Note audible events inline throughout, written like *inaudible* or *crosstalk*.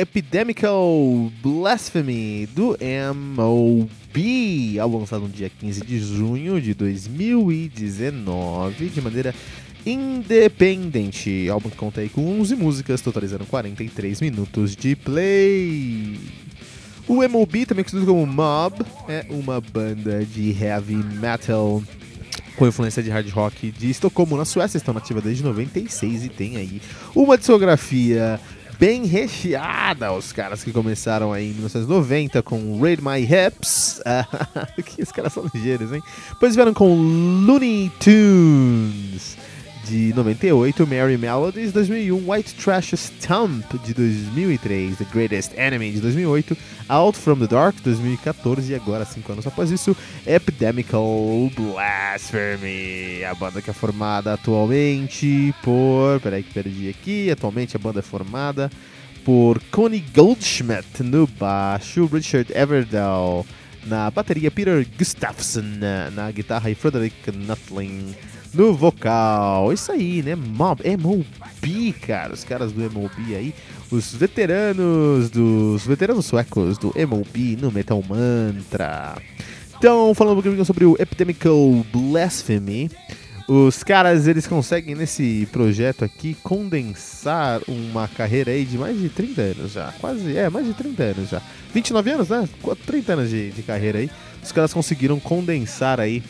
Epidemical Blasphemy do M.O.B. Álbum lançado no dia 15 de junho de 2019 de maneira independente. Álbum que conta aí com 11 músicas, totalizando 43 minutos de play. O M.O.B., também conhecido como Mob, é uma banda de heavy metal com influência de hard rock de Estocolmo, na Suécia. Estão nativa desde 96 e tem aí uma discografia bem recheada. Os caras que começaram aí em 1990 com Raid My Hips. *laughs* que os caras são ligeiros, hein? Depois vieram com Looney Tunes de 98, Mary Melodies 2001, White Trash Stump de 2003, The Greatest Enemy de 2008, Out from the Dark 2014 e agora, cinco anos após isso, Epidemical Blasphemy, a banda que é formada atualmente por, peraí que perdi aqui, atualmente a banda é formada por Connie Goldschmidt no baixo, Richard Everdell na bateria, Peter Gustafsson na, guitarra e Frederick Nuttling no vocal. Isso aí, né? Mob, MOB, cara. Os caras do MOB aí. Os veteranos dos. Veteranos suecos do MOB no Metal Mantra. Então, falando um pouquinho sobre o Epidemical Blasphemy. Os caras, eles conseguem nesse projeto aqui condensar uma carreira aí de mais de 30 anos já. Quase, é, mais de 30 anos já. 29 anos, né? 30 anos de, de carreira aí. Os caras conseguiram condensar aí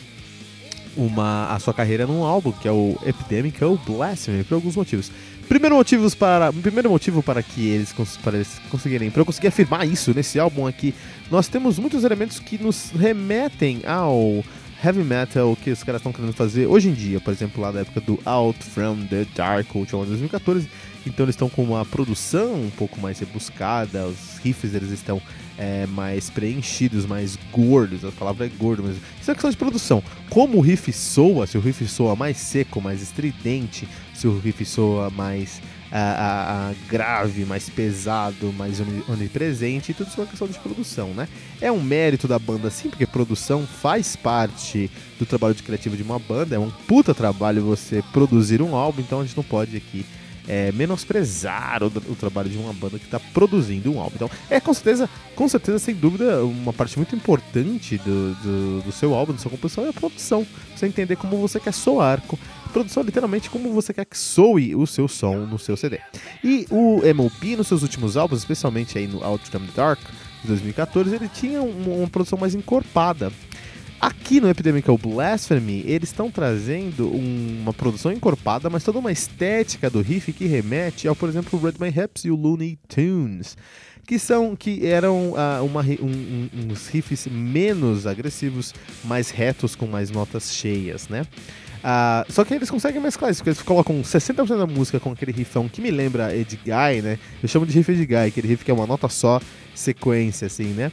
uma, a sua carreira num álbum, que é o Epidemical Blasphemy, por alguns motivos. Primeiro, motivos para, primeiro motivo para que eles, para eles conseguirem, para eu conseguir afirmar isso nesse álbum aqui, nós temos muitos elementos que nos remetem ao heavy metal que os caras estão querendo fazer hoje em dia, por exemplo, lá da época do Out From The Dark, de 2014, então eles estão com uma produção um pouco mais rebuscada, os riffs eles estão é, mais preenchidos, mais gordos. A palavra é gordo, mas isso é questão de produção. Como o riff soa, se o riff soa mais seco, mais estridente, se o riff soa mais a, a, grave, mais pesado, mais onipresente, tudo isso é uma questão de produção, né? É um mérito da banda sim, porque produção faz parte do trabalho de criativo de uma banda, é um puta trabalho você produzir um álbum, então a gente não pode aqui é, menosprezar o, o, trabalho de uma banda que está produzindo um álbum. Então, é com certeza, com certeza, sem dúvida, uma parte muito importante do, do, do seu álbum, da sua composição, é a produção. Você entender como você quer soar. Produção literalmente como você quer que soe o seu som no seu CD. E o MOP, nos seus últimos álbuns, especialmente aí no Out from the Dark, de 2014, ele tinha uma, uma produção mais encorpada. Aqui no Epidemical Blasphemy, eles estão trazendo uma produção encorpada, mas toda uma estética do riff que remete ao, por exemplo, Red My Hips e o Looney Tunes, que são que eram uh, uma, um, um, uns riffs menos agressivos, mais retos, com mais notas cheias, né? Uh, só que eles conseguem mesclar isso, porque eles colocam 60% da música com aquele riffão que me lembra Ed Guy, né? Eu chamo de riff Ed Guy, aquele riff que é uma nota só, sequência, assim, né?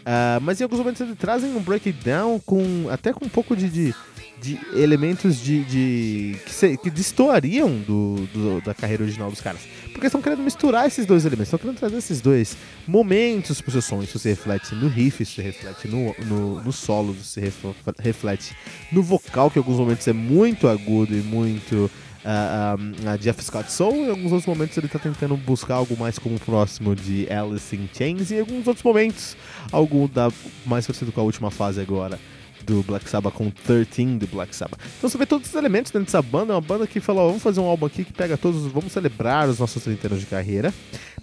Uh, mas em alguns momentos eles trazem um breakdown com até com um pouco de, de, de elementos de, de que, se, que destoariam do, do, da carreira original dos caras. Porque estão querendo misturar esses dois elementos, estão querendo trazer esses dois momentos pro seu som. Isso se reflete no riff, isso se reflete no, no, no solo, isso se reflete no vocal, que em alguns momentos é muito agudo e muito uh, a Jeff Scott Soul. Em alguns outros momentos ele está tentando buscar algo mais como próximo de Alice in Chains. E em alguns outros momentos, algo da, mais parecido com a última fase agora do Black Sabbath com 13 do Black Sabbath. Então você vê todos os elementos dentro dessa banda, é uma banda que falou, vamos fazer um álbum aqui que pega todos, vamos celebrar os nossos 30 anos de carreira.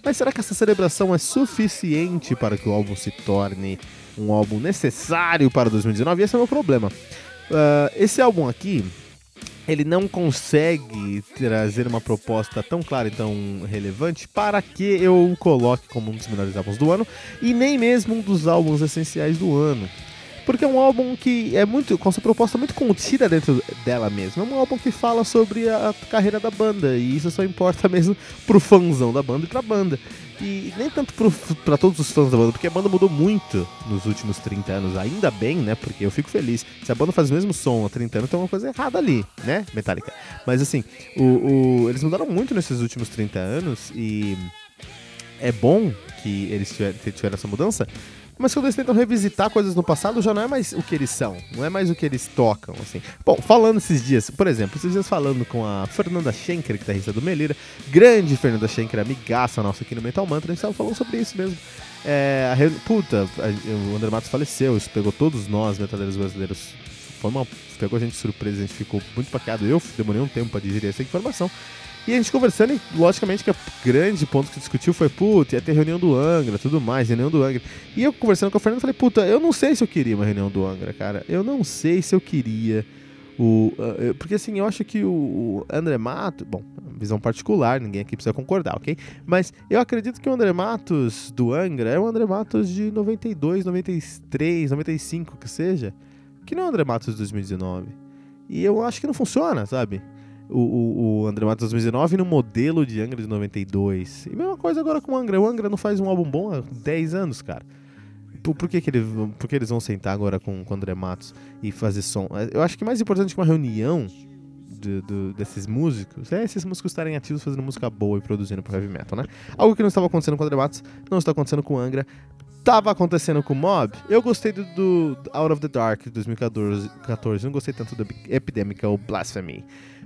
Mas será que essa celebração é suficiente para que o álbum se torne um álbum necessário para 2019? E esse é o meu problema. Uh, esse álbum aqui, ele não consegue trazer uma proposta tão clara e tão relevante para que eu o coloque como um dos melhores álbuns do ano e nem mesmo um dos álbuns essenciais do ano. Porque é um álbum que é muito com sua proposta muito contida dentro dela mesma. É um álbum que fala sobre a carreira da banda e isso só importa *laughs* mesmo pro fãzão da banda e pra banda. E nem tanto para todos os fãs da banda, porque a banda mudou muito nos últimos 30 anos, ainda bem, né? Porque eu fico feliz. Se a banda faz o mesmo som há 30 anos, tem uma coisa errada ali, né? Metallica. Mas assim, o, o, eles mudaram muito nesses últimos 30 anos e é bom que eles tiveram, tiveram essa mudança, mas quando eles tentam revisitar coisas no passado, já não é mais o que eles são, não é mais o que eles tocam, assim. Bom, falando esses dias, por exemplo, esses dias falando com a Fernanda Schenker, tá da Melira, grande Fernanda Schenker, amigaça nossa aqui no Metal Mantra, a gente tava falando sobre isso mesmo. É, a, puta, a, o André Matos faleceu, isso pegou todos nós, metaleiros brasileiros. Foi uma, pegou a gente de surpresa, a gente ficou muito paqueado. Eu demorei um tempo pra digerir essa informação. E a gente conversando, e logicamente que o grande ponto que discutiu foi, puta, ia ter reunião do Angra, tudo mais, reunião do Angra. E eu conversando com a Fernanda, falei, puta, eu não sei se eu queria uma reunião do Angra, cara. Eu não sei se eu queria o... Uh, porque assim, eu acho que o, o André Matos, bom, visão particular, ninguém aqui precisa concordar, ok? Mas eu acredito que o André Matos do Angra é o André Matos de 92, 93, 95, que seja, que não é o André Matos de 2019. E eu acho que não funciona, sabe? O, o, o André Matos 2019 no modelo de Angra de 92. E mesma coisa agora com o Angra. O Angra não faz um álbum bom há 10 anos, cara. Por, por que, que, ele, por que eles vão sentar agora com, com o André Matos e fazer som? Eu acho que mais importante que uma reunião de, de, desses músicos é esses músicos estarem ativos fazendo música boa e produzindo pro heavy metal, né? Algo que não estava acontecendo com o André Matos, não está acontecendo com o Angra. Tava acontecendo com o Mob. Eu gostei do, do Out of the Dark de 2014. 14, não gostei tanto do Epidemical Blasphemy.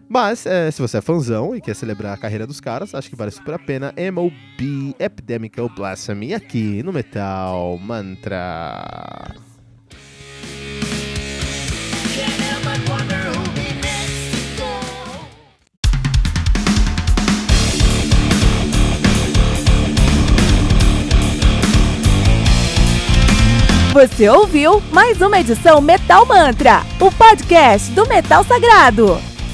Mas, é, se você é fãzão e quer celebrar a carreira dos caras, acho que vale super a pena. MOB Epidemical Blasphemy aqui no Metal Mantra. Você ouviu mais uma edição Metal Mantra, o podcast do Metal Sagrado.